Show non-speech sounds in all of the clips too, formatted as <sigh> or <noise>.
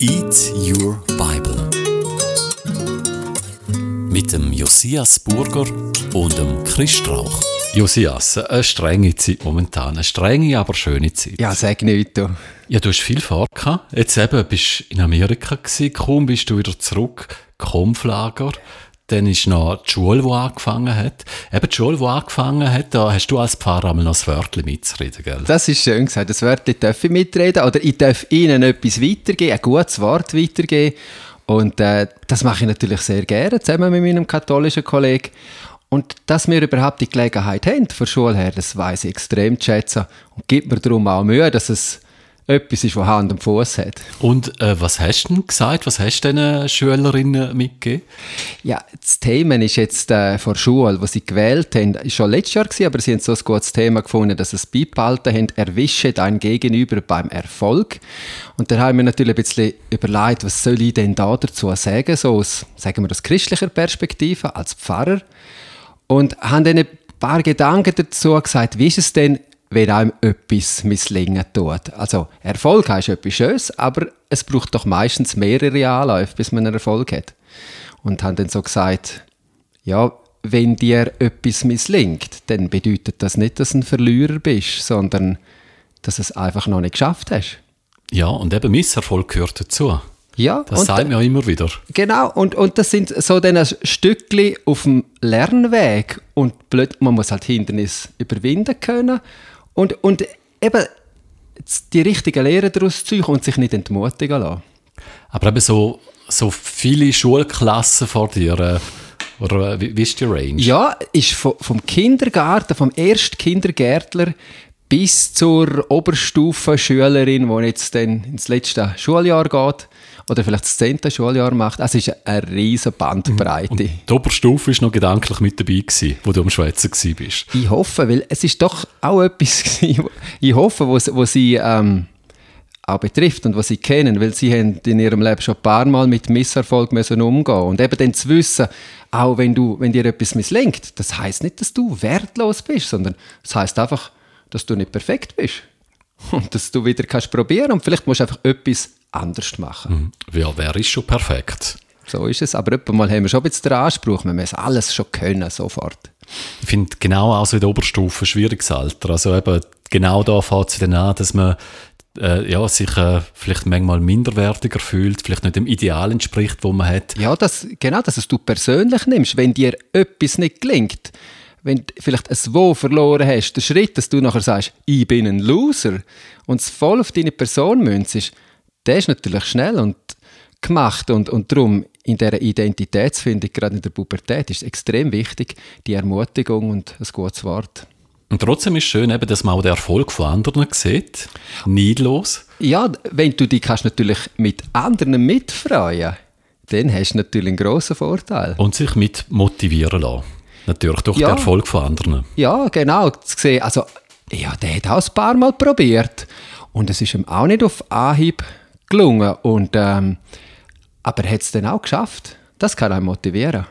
Eat Your Bible mit dem Josias Burger und dem Chris Strauch. Josias, eine strenge Zeit momentan. Eine strenge, aber schöne Zeit. Ja, sag nicht, du. Ja, du hast viel vor gehabt. Jetzt eben bist du in Amerika gewesen, kaum bist du wieder zurück, Kampflager. Dann ist noch die Schule, die angefangen hat. Eben die Schule, die angefangen hat, da hast du als Pfarrer einmal noch das Wörtchen mitzureden, gell? Das ist schön gesagt. Das Wörtchen darf ich mitreden oder ich darf Ihnen etwas weitergeben, ein gutes Wort weitergeben. Und äh, das mache ich natürlich sehr gerne, zusammen mit meinem katholischen Kollegen. Und dass wir überhaupt die Gelegenheit haben, von Schule her, das weiß ich extrem zu schätzen und gibt mir darum auch Mühe, dass es etwas ist, was Hand und Fuß hat. Und äh, was hast du denn gesagt? Was hast du den Schülerinnen mitgegeben? Ja, das Thema ist jetzt äh, vor Schule, was sie gewählt haben, ist schon letztes Jahr gewesen, aber sie haben so ein gutes Thema gefunden, dass sie es beibehalten haben, erwische dein Gegenüber beim Erfolg. Und da haben wir natürlich ein bisschen überlegt, was soll ich denn da dazu sagen, so aus, sagen wir, aus christlicher Perspektive, als Pfarrer. Und haben dann ein paar Gedanken dazu gesagt, wie ist es denn, wenn einem etwas misslingen tut. Also Erfolg heißt etwas Schönes, aber es braucht doch meistens mehrere Anläufe, bis man einen Erfolg hat. Und haben dann so gesagt, ja, wenn dir etwas misslingt, dann bedeutet das nicht, dass du ein Verlierer bist, sondern dass du es einfach noch nicht geschafft hast. Ja, und eben Misserfolg gehört dazu. Ja, das sagt man ja immer wieder. Genau, und, und das sind so dann Stückchen auf dem Lernweg und blöd, man muss halt Hindernisse überwinden können und, und eben die richtigen Lehren daraus ziehen und sich nicht entmutigen lassen. Aber eben so, so viele Schulklassen vor dir, äh, oder wie, wie ist die Range? Ja, ist vom, vom Kindergarten, vom ersten Kindergärtler bis zur Oberstufenschülerin, die jetzt dann ins letzte Schuljahr geht oder vielleicht das zehnte Schuljahr macht. Es ist eine riesige Bandbreite. Und die Oberstufe war noch gedanklich mit dabei, gewesen, wo du am Schwätzen bist. Ich hoffe, weil es ist doch auch etwas <laughs> gewesen, ich hoffe, wo, wo sie ähm, auch betrifft und was sie kennen, weil sie haben in ihrem Leben schon ein paar Mal mit Misserfolg müssen umgehen und eben dann zu wissen, auch wenn, du, wenn dir etwas misslingt, das heißt nicht, dass du wertlos bist, sondern das heißt einfach, dass du nicht perfekt bist <laughs> und dass du wieder kannst probieren und vielleicht musst du einfach etwas anders machen. Mhm. Ja, wer ist schon perfekt? So ist es, aber mal haben wir schon ein bisschen den Anspruch, wir müssen alles schon können, sofort. Ich finde genau auch so in der Oberstufe ein schwieriges Alter. Also eben genau da fängt es dann an, dass man äh, ja, sich äh, vielleicht manchmal minderwertiger fühlt, vielleicht nicht dem Ideal entspricht, wo man hat. Ja, das, genau, dass es du persönlich nimmst, wenn dir etwas nicht gelingt wenn du vielleicht ein Wo verloren hast, der Schritt, dass du nachher sagst, ich bin ein Loser und es voll auf deine Person münzt, der ist natürlich schnell und gemacht und, und darum in dieser Identitätsfindung, gerade in der Pubertät, ist es extrem wichtig, die Ermutigung und ein gutes Wort. Und trotzdem ist es schön, eben, dass man auch den Erfolg von anderen sieht, neidlos. Ja, wenn du dich kannst natürlich mit anderen mitfreuen dann hast du natürlich einen grossen Vorteil. Und sich mit motivieren lassen. Natürlich durch ja. den Erfolg von anderen. Ja, genau. Also, ja, der hat auch ein paar Mal probiert. Und es ist ihm auch nicht auf Anhieb gelungen. Und, ähm, aber er hat es dann auch geschafft. Das kann einen motivieren.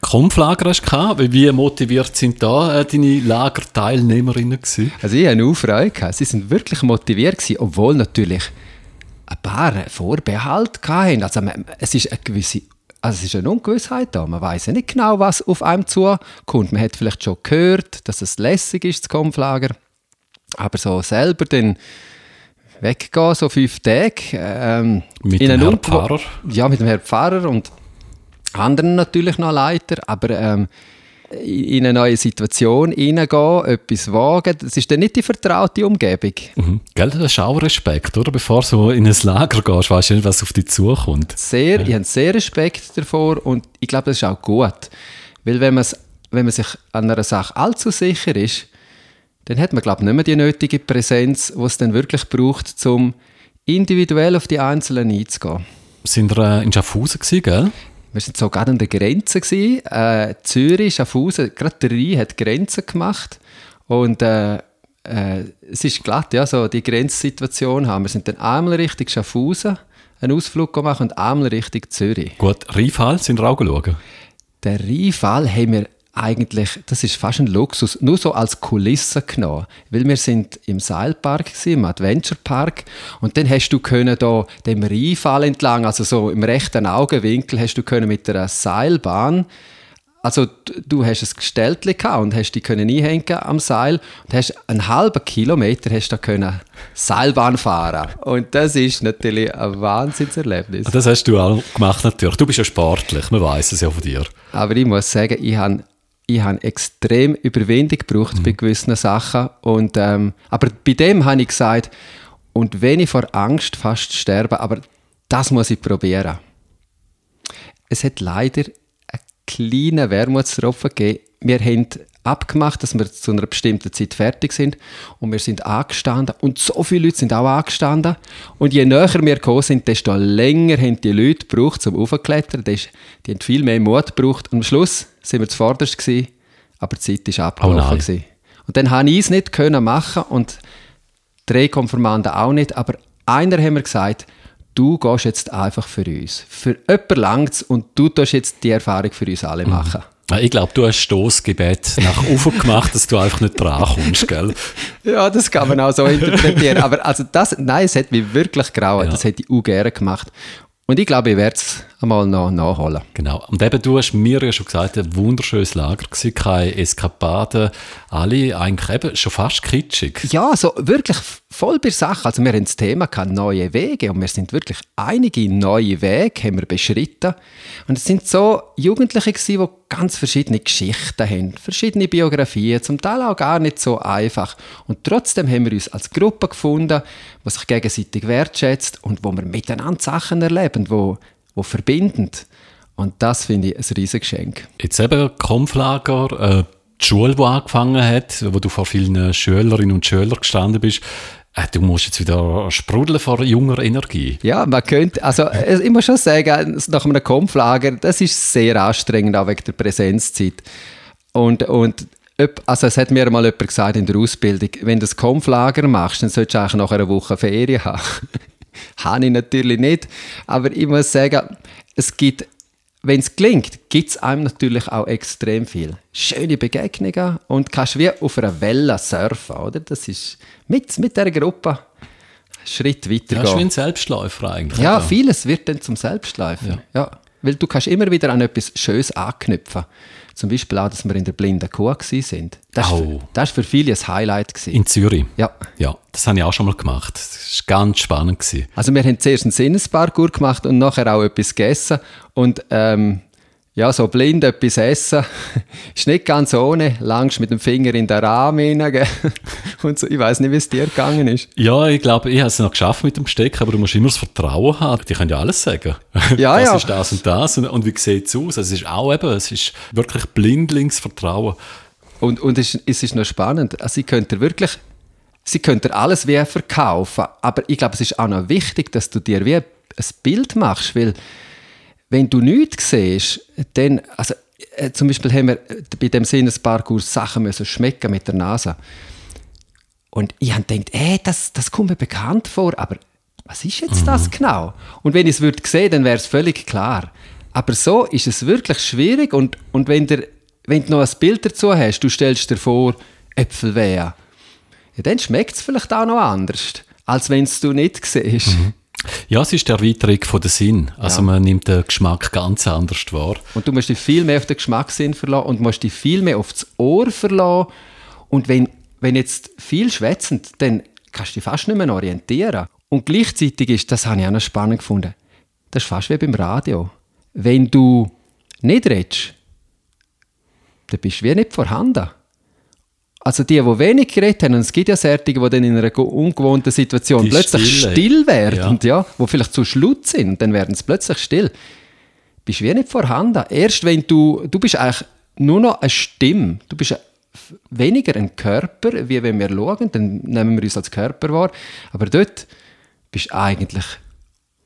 Kampflager hast du gehabt. Wie motiviert sind da äh, deine Lagerteilnehmerinnen gewesen? Also ich hatte eine Freude. Sie sind wirklich motiviert gewesen, obwohl natürlich ein paar Vorbehalte hatten. Also es ist eine gewisse also es ist eine Ungewissheit da. Man weiß ja nicht genau, was auf einem zukommt. Man hat vielleicht schon gehört, dass es lässig ist, das Kampflager. Aber so selber dann weggehen, so fünf Tage. Ähm, mit dem Herrn Pfarrer? Ja, mit dem Herrn Pfarrer und anderen natürlich noch Leiter. Aber ähm, in eine neue Situation hineingehen, etwas wagen, das ist dann nicht die vertraute Umgebung. Mhm. Gell, das ist auch Respekt, oder? Bevor du in ein Lager gehst, weißt du nicht, was auf dich zukommt. Sehr, ja. Ich habe sehr Respekt davor und ich glaube, das ist auch gut. Weil wenn, wenn man sich an einer Sache allzu sicher ist, dann hat man, glaube ich, nicht mehr die nötige Präsenz, die es dann wirklich braucht, um individuell auf die Einzelnen einzugehen. Sind wir äh, in Schaffhausen, gell? Wir waren so gerade an der Grenze. Gewesen. Äh, Zürich, Schaffhausen, gerade der Rhein hat Grenzen gemacht. Und äh, äh, es ist glatt, ja, so die Grenzsituation haben. Wir sind dann einmal Richtung Schaffhausen einen Ausflug gemacht und einmal Richtung Zürich. Gut, Rheinfall, sind wir auch geschaut? Den Rheinfall haben wir eigentlich, das ist fast ein Luxus, nur so als Kulisse genommen. Weil wir sind im Seilpark, gewesen, im Adventure Park, und dann hast du können da dem Rheinfall entlang, also so im rechten Augenwinkel, hast du können mit einer Seilbahn also du hast ein Gestell und hast die können einhängen am Seil und hast einen halben Kilometer hast da können Seilbahn fahren und das ist natürlich ein Wahnsinnserlebnis. Das hast du auch gemacht natürlich. Du bist ja sportlich, man weiß es ja von dir. Aber ich muss sagen, ich habe ich habe extrem Überwindung gebraucht mhm. bei gewissen Sachen und ähm, aber bei dem habe ich gesagt und wenn ich vor Angst fast sterbe, aber das muss ich probieren. Es hat leider kleinen Wermutstropfen gegeben. Wir haben abgemacht, dass wir zu einer bestimmten Zeit fertig sind und wir sind angestanden und so viele Leute sind auch angestanden und je näher wir gekommen sind, desto länger haben die Leute gebraucht zum Aufklettern, die haben viel mehr Mut gebraucht und am Schluss sind wir zuvorderst gewesen, aber die Zeit ist abgelaufen oh und dann habe ich es nicht können machen und drei Konfirmanden auch nicht, aber einer haben wir gesagt, du gehst jetzt einfach für uns. Für jemanden langt und du tust jetzt die Erfahrung für uns alle mhm. machen. Mhm. Ich glaube, du hast Stoßgebet nach <laughs> oben gemacht, dass du einfach nicht drankommst, gell? Ja, das kann man auch so interpretieren. Aber also das, nein, es hat mich wirklich grauen. Ja. Das hätte ich auch gerne gemacht. Und ich glaube, ich werde es einmal noch nachholen. Genau. Und eben, du hast mir ja schon gesagt, ein wunderschönes Lager gewesen, keine Eskapaden, alle eigentlich eben schon fast kitschig. Ja, so wirklich voll bei Sache. Also wir haben das Thema gehabt, neue Wege und wir sind wirklich einige neue Wege haben wir beschritten. Und es sind so Jugendliche gewesen, die ganz verschiedene Geschichten haben, verschiedene Biografien, zum Teil auch gar nicht so einfach. Und trotzdem haben wir uns als Gruppe gefunden, die sich gegenseitig wertschätzt und wo wir miteinander Sachen erleben, wo, wo verbindend. Und das finde ich ein riesiges Geschenk. Jetzt eben Kampflager, äh, die Schule, die angefangen hat, wo du vor vielen Schülerinnen und Schülern gestanden bist, Du musst jetzt wieder sprudeln vor junger Energie. Ja, man könnte, also äh, ich muss schon sagen, nach einem Kampflager, das ist sehr anstrengend, auch wegen der Präsenzzeit. Und, und also es hat mir mal jemand gesagt in der Ausbildung, wenn du das Kampflager machst, dann solltest du eigentlich nach einer Woche Ferien haben. <laughs> Habe ich natürlich nicht, aber ich muss sagen, es gibt wenn es gelingt, gibt es einem natürlich auch extrem viel. Schöne Begegnungen und kannst wie auf einer Welle surfen, oder? Das ist mit, mit dieser Gruppe Schritt weiter ja, gehen. Ja, wie ein Selbstläufer eigentlich. Ja, oder? vieles wird dann zum Selbstläufer. Ja. ja. Weil du kannst immer wieder an etwas Schönes anknüpfen. Zum Beispiel auch, dass wir in der blinden Kuh waren. Das, oh. war, das war für viele ein Highlight. Gewesen. In Zürich? Ja. Ja, das habe ich auch schon mal gemacht. Das war ganz spannend. Gewesen. Also wir haben zuerst einen Sinnesparcours gemacht und nachher auch etwas gegessen. Und ähm, ja, so blind etwas essen <laughs> ist nicht ganz ohne. Langst mit dem Finger in den Rahmen rein. <laughs> Und so, ich weiß nicht, wie es dir gegangen ist. Ja, ich glaube, ich habe es noch geschafft mit dem Steck, aber du musst immer das Vertrauen haben. Die können ja alles sagen. Ja, <laughs> das ja. ist das und das und, und wie sieht es aus? Also es ist auch eben, es ist wirklich Blindlingsvertrauen. Und, und es, es ist noch spannend. Also, sie könnte wirklich sie könnte alles wie verkaufen, aber ich glaube, es ist auch noch wichtig, dass du dir wie ein Bild machst, weil wenn du nichts siehst, dann, also äh, zum Beispiel haben wir bei dem Sinnesparcours Sachen müssen schmecken mit der Nase. Und ich habe gedacht, ey, das, das kommt mir bekannt vor, aber was ist jetzt mhm. das genau? Und wenn ich es würde sehen, dann wäre es völlig klar. Aber so ist es wirklich schwierig und, und wenn, der, wenn du noch ein Bild dazu hast, du stellst dir vor, Äpfelwehe, ja, dann schmeckt es vielleicht auch noch anders, als wenn du nicht siehst. Mhm. Ja, es ist die Erweiterung von der Sinn. Also ja. man nimmt den Geschmack ganz anders wahr. Und du musst dich viel mehr auf den Geschmackssinn verlassen und musst dich viel mehr auf das Ohr verlassen. Und wenn, wenn jetzt viel schwätzend, dann kannst du dich fast nicht mehr orientieren. Und gleichzeitig ist, das habe ich auch noch spannend gefunden, das ist fast wie beim Radio. Wenn du nicht redest, dann bist du wie nicht vorhanden. Also die, die wenig geredet haben, und es gibt ja Särtige, die dann in einer ungewohnten Situation die plötzlich Stille. still werden, ja. ja, wo vielleicht zu Schlut sind, dann werden sie plötzlich still. Bist wie nicht vorhanden. Erst wenn du, du bist eigentlich nur noch eine Stimme, du bist weniger ein Körper, wie wenn wir schauen, dann nehmen wir uns als Körper wahr, aber dort bist du eigentlich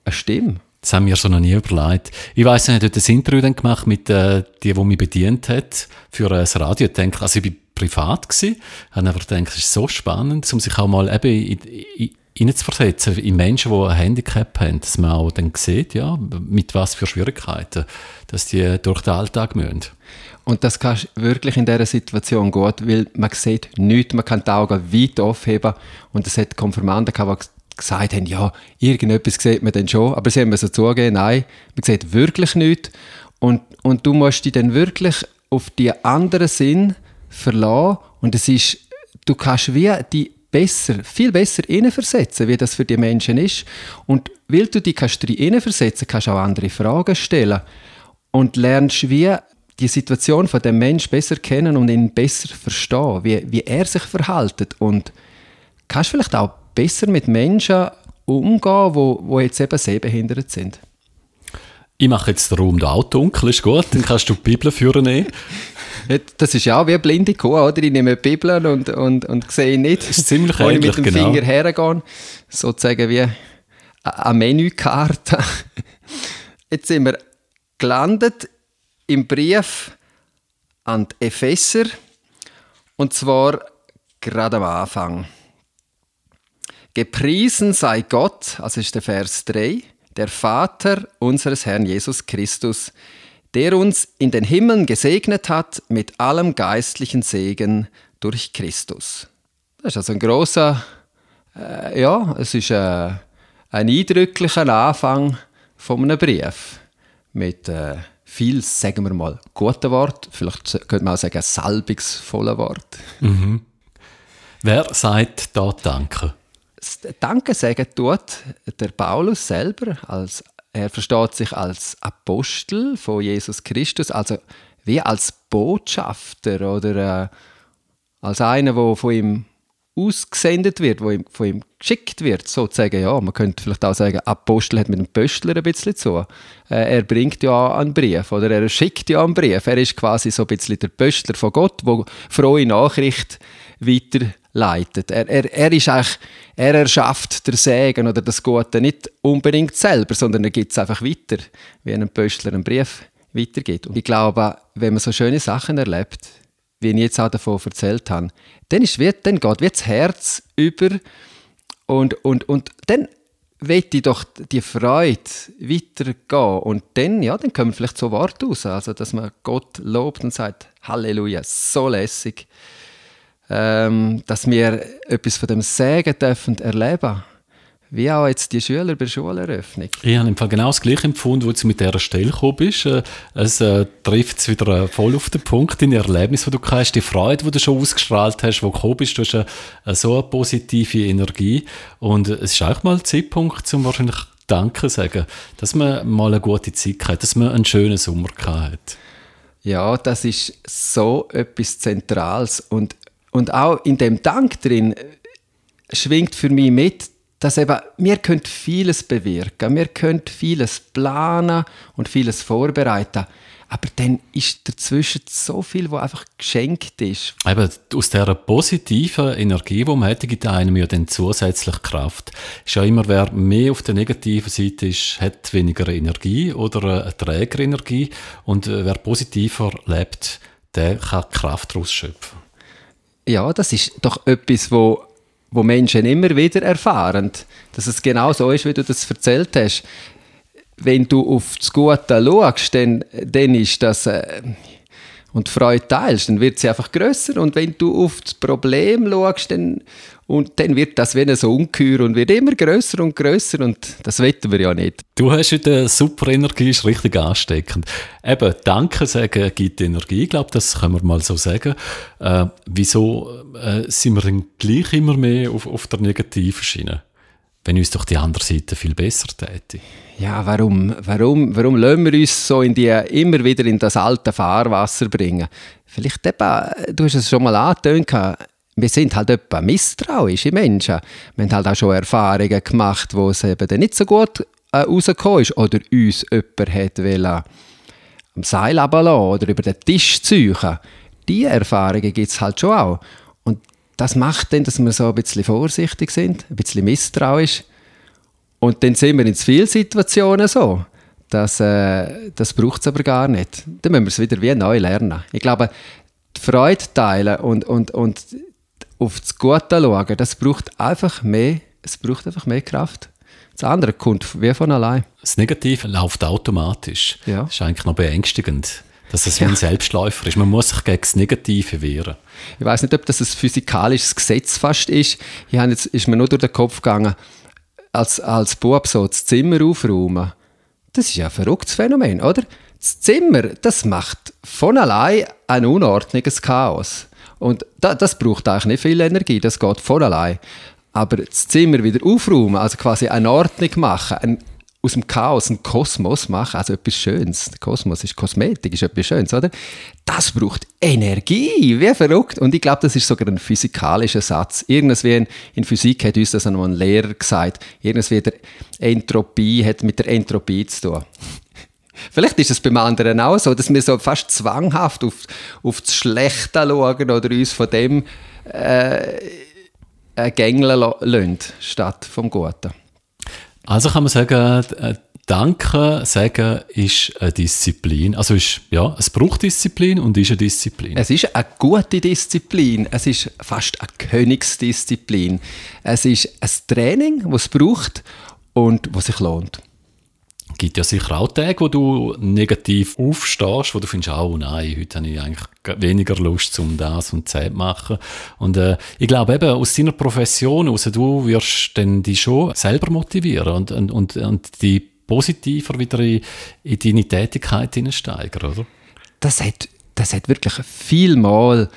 eine Stimme. Das haben wir so noch nie überlegt. Ich weiss, ich habe dort ein Interview dann gemacht mit äh, die, die mich bedient hat für äh, das Radio. Ich denke, also ich bin privat gewesen, habe einfach gedacht, es ist so spannend, um sich auch mal eben in, in, hineinzuversetzen in Menschen, die ein Handicap haben, dass man auch dann sieht, ja, mit was für Schwierigkeiten, dass die durch den Alltag müssen. Und das kannst du wirklich in dieser Situation gut, weil man sieht nichts, man kann die Augen weit aufheben. Und es hat Konfirmanden gehabt, die gesagt haben, ja, irgendetwas sieht man dann schon, aber sie haben so zugeben, nein, man sieht wirklich nichts. Und, und du musst dich dann wirklich auf die anderen Sinn verlassen und es ist, du kannst wie die besser, viel besser versetzen, wie das für die Menschen ist. Und weil du dich kannst versetzen kannst du auch andere Fragen stellen und lernst wie die Situation von dem Menschen besser kennen und ihn besser verstehen, wie, wie er sich verhält und kannst vielleicht auch besser mit Menschen umgehen, wo, wo jetzt eben sehbehindert sind. Ich mache jetzt den Raum da auch dunkel, ist gut, dann kannst du die Bibel führen nehmen. Das ist ja wie eine blinde Kuh, oder? Ich nehme die Bibel und, und, und sehe nicht. Das ist ziemlich ähnlich, ich mit dem genau. Finger hergehe. Sozusagen wie eine Menükarte. Jetzt sind wir gelandet im Brief an die Epheser. Und zwar gerade am Anfang. Gepriesen sei Gott, also ist der Vers 3, der Vater unseres Herrn Jesus Christus, der uns in den Himmeln gesegnet hat mit allem geistlichen Segen durch Christus. Das ist also ein großer, äh, ja, es ist äh, ein eindrücklicher Anfang von einem Brief mit äh, viel, sagen wir mal, guten Wort, vielleicht könnte man auch sagen, salbungsvollen Wort. Wer sagt da Danke? Das Danke sagen tut der Paulus selber, als, er versteht sich als Apostel von Jesus Christus, also wie als Botschafter oder äh, als einer, der von ihm ausgesendet wird, wo ihm, von ihm geschickt wird, sozusagen. Ja, man könnte vielleicht auch sagen, Apostel hat mit dem Pöstler ein bisschen zu. Äh, er bringt ja einen Brief oder er schickt ja einen Brief. Er ist quasi so ein bisschen der Pöstler von Gott, wo frohe Nachricht weiterleitet. Er, er, er ist eigentlich, er erschafft der Segen oder das Gute nicht unbedingt selber, sondern er gibt es einfach weiter, wie ein Pöstler einen Brief weitergibt. Und ich glaube, wenn man so schöne Sachen erlebt, wie ich jetzt auch davon erzählt habe, dann, ist wie, dann geht wie das Herz über und, und, und dann will ich doch die Freude weitergehen und dann, ja, dann kommen vielleicht so Worte raus, also dass man Gott lobt und sagt, Halleluja, so lässig, ähm, dass wir etwas von dem Segen dürfen erleben wie auch jetzt die Schüler bei der Schuleröffnung. Ich habe im Fall genau das gleiche empfunden, wo du mit dieser Stelle gekommen bist. Äh, Es äh, trifft es wieder äh, voll auf den Punkt, deine Erlebnis, die du hast, die Freude, die du schon ausgestrahlt hast, wo du gekommen bist. Du hast äh, so eine positive Energie. Und es ist auch mal ein Zeitpunkt, um wahrscheinlich Danke zu sagen, dass man mal eine gute Zeit hat, dass man einen schönen Sommer gehabt hat. Ja, das ist so etwas Zentrales. Und, und auch in dem Dank drin äh, schwingt für mich mit, dass eben, wir können vieles bewirken, wir können vieles planen und vieles vorbereiten. Aber dann ist dazwischen so viel, was einfach geschenkt ist. Eben, aus dieser positiven Energie, die man hat, gibt einem ja dann zusätzlich Kraft. Ist ja immer, wer mehr auf der negativen Seite ist, hat weniger Energie oder äh, eine trägere Energie. Und äh, wer positiver lebt, der kann Kraft daraus schöpfen. Ja, das ist doch etwas, wo, wo Menschen immer wieder erfahren, dass es genau so ist, wie du das erzählt hast. Wenn du auf das Gute schaust, dann, dann ist das... Äh, und die Freude teilst, dann wird sie einfach grösser. Und wenn du auf das Problem schaust, dann, und dann wird das wie ein Ungeheuer und wird immer grösser und grösser. Und das wetten wir ja nicht. Du hast heute eine super Energie, ist richtig ansteckend. Eben, Danke sagen gibt Energie, ich glaube, das können wir mal so sagen. Äh, wieso äh, sind wir denn gleich immer mehr auf, auf der negativen Schiene? Wenn uns doch die andere Seite viel besser täte. Ja, warum, warum, warum lassen wir uns so in die, immer wieder in das alte Fahrwasser bringen? Vielleicht eben, du hast es schon mal angetönt, wir sind halt etwa misstrauische Menschen. Wir haben halt auch schon Erfahrungen gemacht, wo es eben dann nicht so gut äh, rausgekommen ist oder uns jemand wollen, am Seil runterlassen oder über den Tisch ziehen. Diese Erfahrungen gibt es halt schon auch. Das macht dann, dass wir so ein bisschen vorsichtig sind, ein bisschen misstrauisch. Und dann sind wir in vielen Situationen so. Das, äh, das braucht es aber gar nicht. Dann müssen wir es wieder wie neu lernen. Ich glaube, die Freude teilen und, und, und auf das Gute schauen, das braucht einfach mehr es braucht einfach mehr Kraft. Das andere kommt wie von allein. Das Negative läuft automatisch. Ja. Das ist eigentlich noch beängstigend, dass es wie ein Selbstläufer ist. Man muss sich gegen das Negative wehren. Ich weiß nicht, ob das ein physikalisches Gesetz fast ist. Ich habe jetzt, ist mir nur durch den Kopf gegangen, als, als Bub so das Zimmer aufräumen. Das ist ja ein verrücktes Phänomen, oder? Das Zimmer, das macht von allein ein unordentliches Chaos. Und da, das braucht eigentlich nicht viel Energie, das geht von allein. Aber das Zimmer wieder aufräumen, also quasi eine Ordnung machen, ein, aus dem Chaos einen Kosmos machen, also etwas Schönes. Der Kosmos ist Kosmetik, ist etwas Schönes, oder? Das braucht Energie, wie verrückt. Und ich glaube, das ist sogar ein physikalischer Satz. Irgendwas in, in Physik hat uns das einmal ein Lehrer gesagt. Irgendwas wie der Entropie hat mit der Entropie zu tun. Vielleicht ist es beim anderen auch so, dass wir so fast zwanghaft auf, auf das Schlechte schauen oder uns von dem äh, äh, gängeln lassen, statt vom Guten. Also kann man sagen, äh, Danke sagen ist eine Disziplin. Also ist, ja, es braucht Disziplin und ist eine Disziplin. Es ist eine gute Disziplin. Es ist fast eine Königsdisziplin. Es ist ein Training, das es braucht und was sich lohnt. Gibt ja sicher auch Tage, wo du negativ aufstehst, wo du findest, oh nein, heute habe ich eigentlich weniger Lust, um das und das zu machen. Und äh, ich glaube eben, aus deiner Profession, also du wirst dann dich schon selber motivieren und, und, und, und die positiver wieder in, in deine Tätigkeit hineinsteigern, oder? Das hat, das hat wirklich viel Mal,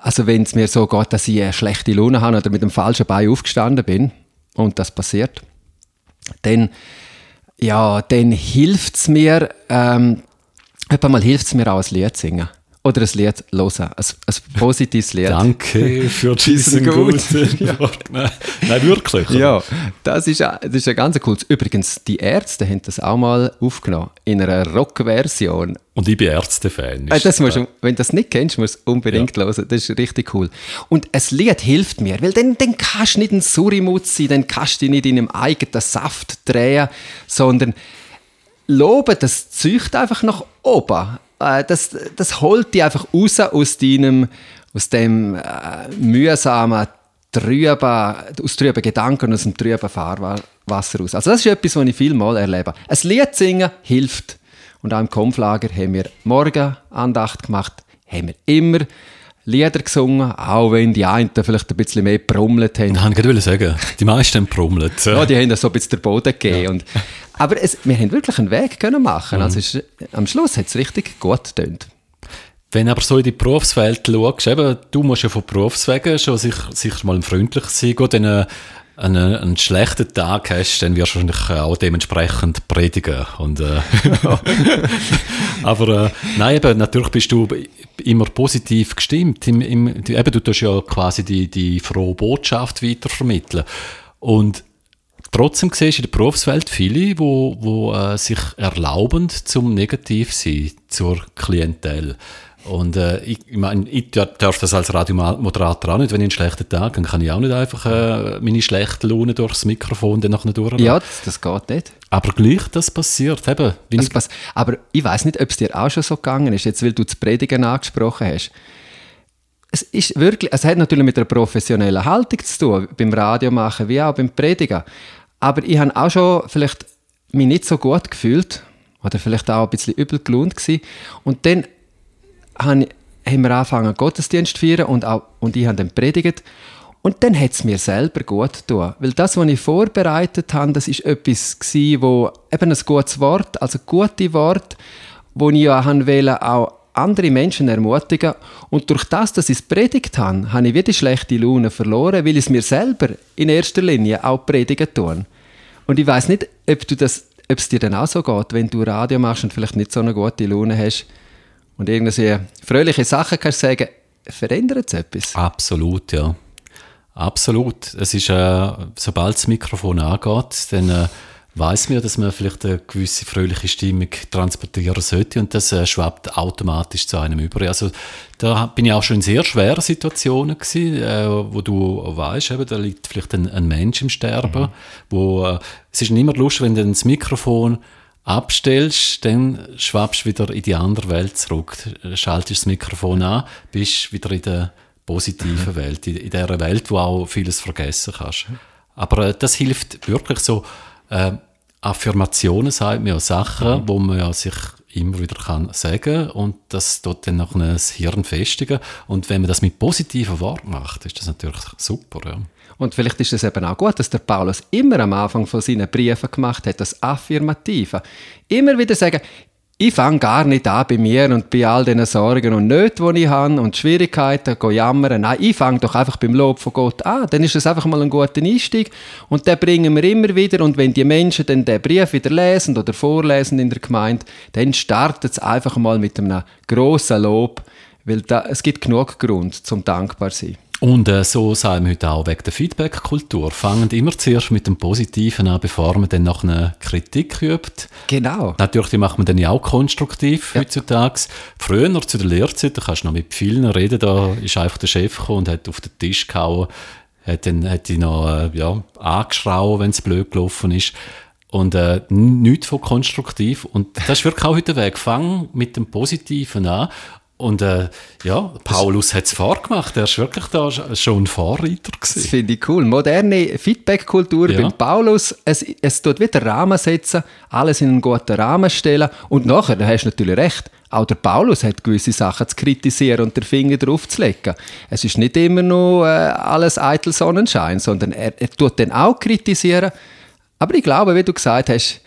also wenn es mir so geht, dass ich eine schlechte Laune habe oder mit dem falschen Bein aufgestanden bin und das passiert, dann ja, dann hilft es mir, ähm, mal hilft es mir auch, ein Lied zu singen. Oder ein Lied hören, ein, ein positives Lied. Danke für diesen guten <laughs> ja. Nein, nein, wirklich. Ja, das ist, das ist ein ganz cooles. Übrigens, die Ärzte haben das auch mal aufgenommen, in einer Rock-Version. Und ich bin Ärzte-Fan. Äh, das musst du, wenn du das nicht kennst, musst du es unbedingt ja. hören. Das ist richtig cool. Und ein Lied hilft mir, weil dann, dann kannst du nicht ein Surimut sein, dann kannst du dich nicht in einem eigenen Saft drehen, sondern loben, das zücht einfach nach oben. Äh, das, das holt dich einfach raus aus deinem, aus dem äh, mühsamen, trüben, aus trüben Gedanken, aus dem trüben Fahrwasser raus. Also das ist etwas, was ich viel mal erlebe. Ein Lied singen hilft. Und auch im Kampflager haben wir morgen Andacht gemacht, haben wir immer Lieder gesungen, auch wenn die einen vielleicht ein bisschen mehr brummelt haben. Ich wollte sagen, die meisten haben brummelt. Ja, die haben so ein bisschen den Boden gegeben. Ja. Und, aber es, wir haben wirklich einen Weg können machen. Mhm. Also ist, am Schluss hat es richtig gut getönt. Wenn aber so in die Berufswelt schaust, eben, du musst ja von Berufswegen schon sicher, sicher mal freundlich sein, gut, dann einen, einen schlechten Tag hast, dann wirst du wahrscheinlich auch dementsprechend predigen. Und, äh, <laughs> aber äh, nein, eben, natürlich bist du immer positiv gestimmt. Im, im, eben, du tust ja quasi die, die frohe Botschaft weitervermitteln. Und trotzdem siehst du in der Berufswelt viele, die wo, wo, äh, sich erlauben, zum negativ sein zur Klientel. Und äh, ich, ich meine, ich darf das als Radiomoderator auch nicht, wenn ich einen schlechten Tag habe, dann kann ich auch nicht einfach äh, meine schlechte Laune durchs Mikrofon dann nachher durch. Ja, das, das, geht nicht. Aber gleich, das passiert. Eben, das ich pass aber ich weiß nicht, ob es dir auch schon so gegangen ist, jetzt weil du das Predigen angesprochen hast. Es ist wirklich, es hat natürlich mit einer professionellen Haltung zu tun, beim Radio machen wie auch beim Predigen. Aber ich habe auch schon vielleicht mich nicht so gut gefühlt oder vielleicht auch ein bisschen übel gelohnt gewesen. Und dann haben wir angefangen, Gottesdienst zu feiern und, auch, und ich habe dann predigt. Und dann hat es mir selber gut getan. Weil das, was ich vorbereitet habe, das ist etwas gewesen, wo eben ein gutes Wort, also gute Wort, wo ich ja wollte, auch andere Menschen ermutigen. Und durch das, dass ich es predigt habe, habe ich wieder schlechte Laune verloren, weil ich es mir selber in erster Linie auch predigen tue. Und ich weiß nicht, ob, du das, ob es dir dann auch so geht, wenn du Radio machst und vielleicht nicht so eine gute Laune hast, und irgendwie fröhliche Sachen kannst sagen, verändert es etwas? Absolut, ja. Absolut. Es ist, äh, sobald das Mikrofon angeht, dann äh, weiß man, dass man vielleicht eine gewisse fröhliche Stimmung transportieren sollte und das äh, schwappt automatisch zu einem über. Also da bin ich auch schon in sehr schweren Situationen gewesen, äh, wo du weißt, eben, da liegt vielleicht ein, ein Mensch im Sterben, mhm. wo äh, es ist nicht immer lustig, wenn dann das Mikrofon abstellst, dann schwappst du wieder in die andere Welt zurück. Schaltest das Mikrofon an, bist wieder in der positiven <laughs> Welt, in, in der Welt, wo auch vieles vergessen kannst. Aber äh, das hilft wirklich so, äh, Affirmationen, sagt man ja, Sachen, mhm. wo man ja sich immer wieder kann sagen und das dort dann noch das Hirn festigen. Und wenn man das mit positiven Worten macht, ist das natürlich super. Ja. Und vielleicht ist es eben auch gut, dass der Paulus immer am Anfang von seinen Briefen gemacht hat, das Affirmative. Immer wieder sagen, ich fange gar nicht an bei mir und bei all den Sorgen und Nöten, die ich habe und Schwierigkeiten, go jammern. Nein, ich fange doch einfach beim Lob von Gott an. Dann ist es einfach mal ein guter Einstieg und den bringen wir immer wieder. Und wenn die Menschen dann den Brief wieder lesen oder vorlesen in der Gemeinde, dann startet es einfach mal mit einem grossen Lob, weil da, es gibt genug Grund zum dankbar sein. Und äh, so sagen wir heute auch wegen der Feedback-Kultur. Fangen immer zuerst mit dem Positiven an, bevor man dann noch eine Kritik übt. Genau. Natürlich, die macht man dann ja auch konstruktiv ja. heutzutage. Früher, zu der Lehrzeit, da kannst du noch mit vielen reden, da ist einfach der Chef gekommen und hat auf den Tisch gehauen, hat dann hat ihn noch äh, ja, angeschrauben, wenn es blöd gelaufen ist. Und äh, nichts von konstruktiv. Und das ist wirklich auch heute der Weg. Fang mit dem Positiven an und äh, ja, Paulus hat es vorgemacht. Er ist wirklich da schon ein Vorreiter. Gewesen. Das finde ich cool. Moderne Feedback-Kultur ja. beim Paulus. Es, es tut wieder Rahmen setzen, alles in einen guten Rahmen stellen. Und nachher, da hast du natürlich recht, auch der Paulus hat gewisse Sachen zu kritisieren und den Finger drauf zu legen. Es ist nicht immer nur äh, alles eitel Sonnenschein, sondern er, er tut dann auch kritisieren. Aber ich glaube, wie du gesagt hast,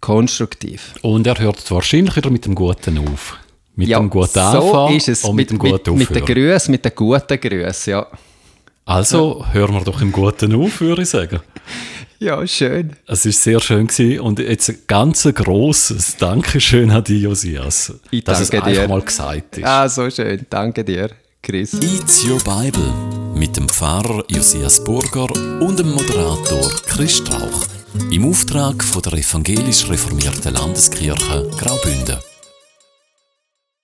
konstruktiv. Und er hört wahrscheinlich wieder mit dem Guten auf. Mit ja, dem guten so Anfang ist es. und mit, mit dem guten mit, mit den Grüßen, mit den guten Grüßen, ja. Also hören wir doch im Guten auf, würde ich sagen. <laughs> Ja, schön. Es war sehr schön gewesen. und jetzt ein ganz grosses Dankeschön an dich, Josias, ich dass es dir. einfach mal gesagt ist. Ah, so schön. Danke dir, Chris. It's Your Bible mit dem Pfarrer Josias Burger und dem Moderator Chris Strauch im Auftrag von der evangelisch reformierten Landeskirche Graubünden.